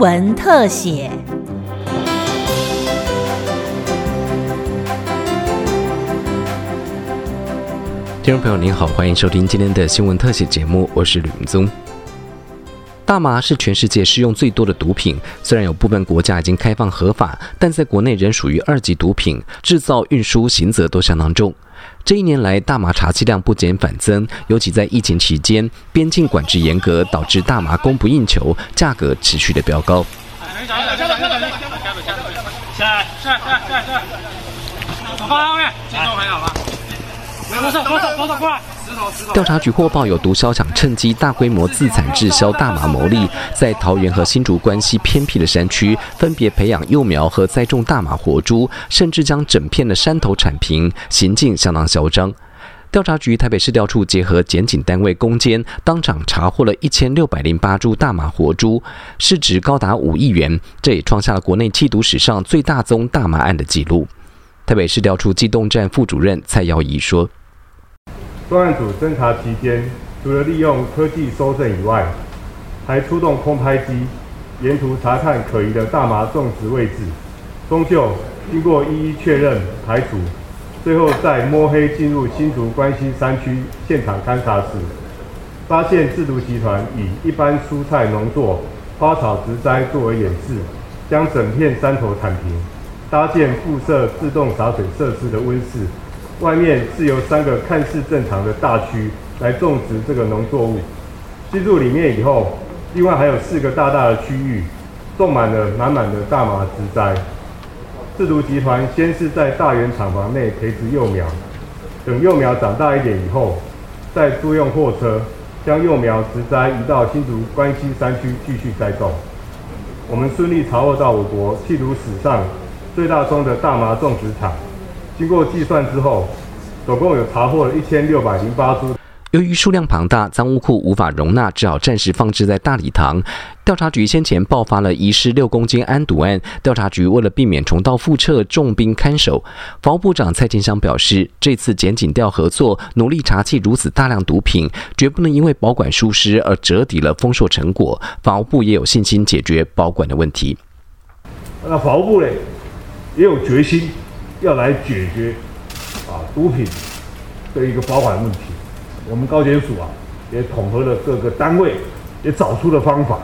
闻特写。听众朋友您好，欢迎收听今天的新闻特写节目，我是吕明宗。大麻是全世界使用最多的毒品，虽然有部分国家已经开放合法，但在国内仍属于二级毒品，制造、运输、刑责都相当重。这一年来大麻茶剂量不减反增尤其在疫情期间边境管制严格导致大麻供不应求价格持续的飙高。调查局获报有毒枭想趁机大规模自产自销大麻牟利，在桃园和新竹关西偏僻的山区，分别培养幼苗和栽种大麻活株，甚至将整片的山头铲平，行径相当嚣张。调查局台北市调处结合检警单位攻坚，当场查获了一千六百零八株大麻活株，市值高达五亿元，这也创下了国内缉毒史上最大宗大麻案的纪录。台北市调处机动站副主任蔡耀仪说。专案组侦查期间，除了利用科技搜证以外，还出动空拍机，沿途查看可疑的大麻种植位置。终究经过一一确认排除，最后在摸黑进入新竹关西山区现场勘查时，发现制毒集团以一般蔬菜农作、花草植栽作为掩饰，将整片山头铲平，搭建附设自动洒水设施的温室。外面是由三个看似正常的大区来种植这个农作物，进入里面以后，另外还有四个大大的区域，种满了满满的大麻植栽。制毒集团先是在大园厂房内培植幼苗，等幼苗长大一点以后，再租用货车将幼苗植栽移到新竹关西山区继续栽种。我们顺利查获到我国缉毒史上最大宗的大麻种植场。经过计算之后，总共有查获了一千六百零八株。由于数量庞大，赃物库无法容纳，只好暂时放置在大礼堂。调查局先前爆发了遗失六公斤安毒案，调查局为了避免重蹈覆辙，重兵看守。防务部长蔡金香表示，这次检警调合作，努力查缉如此大量毒品，绝不能因为保管疏失而折抵了丰硕成果。防务部也有信心解决保管的问题。那防务部呢，也有决心。要来解决啊毒品的一个保管问题，我们高检署啊也统合了各个单位，也找出了方法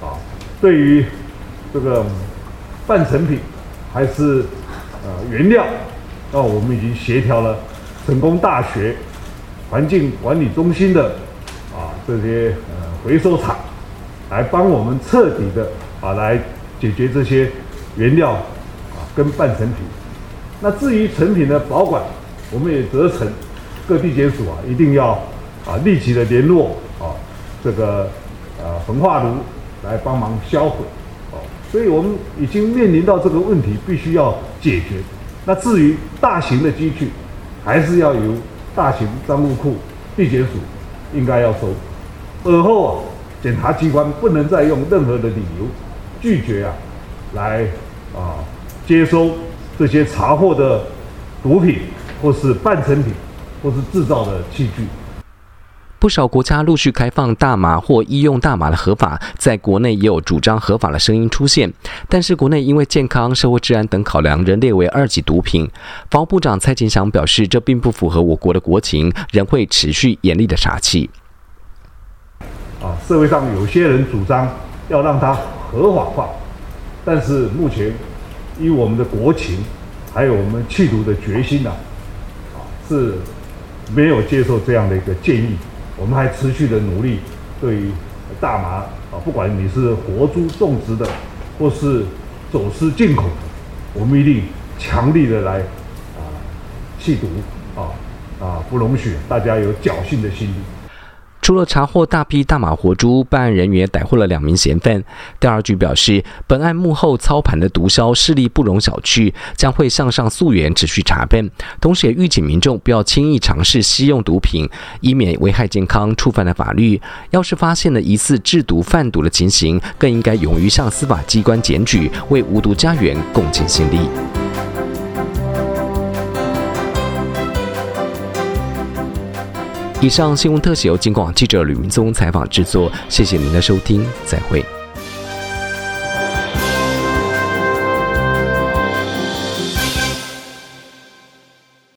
啊。对于这个半成品还是呃原料，那我们已经协调了成功大学环境管理中心的啊这些呃回收厂，来帮我们彻底的啊来解决这些原料啊跟半成品。那至于成品的保管，我们也责成各地检署啊，一定要啊立即的联络啊这个呃焚化炉来帮忙销毁哦。所以我们已经面临到这个问题，必须要解决。那至于大型的机具，还是要由大型赃物库地检署应该要收。而后啊，检察机关不能再用任何的理由拒绝啊来啊接收。这些查获的毒品，或是半成品，或是制造的器具，不少国家陆续开放大麻或医用大麻的合法，在国内也有主张合法的声音出现。但是国内因为健康、社会治安等考量，仍列为二级毒品。防务部长蔡金祥表示，这并不符合我国的国情，仍会持续严厉的查缉。啊，社会上有些人主张要让它合法化，但是目前。以我们的国情，还有我们弃毒的决心呢，啊，是没有接受这样的一个建议。我们还持续的努力，对于大麻啊，不管你是活株种植的，或是走私进口的，我们一定强力的来啊弃毒啊啊，不容许大家有侥幸的心理。除了查获大批大麻活株，办案人员逮获了两名嫌犯。调查局表示，本案幕后操盘的毒枭势力不容小觑，将会向上溯源，持续查办。同时，也预警民众不要轻易尝试吸用毒品，以免危害健康、触犯了法律。要是发现了疑似制毒贩毒的情形，更应该勇于向司法机关检举，为无毒家园贡献心力。以上新闻特写由金广记者吕明宗采访制作，谢谢您的收听，再会。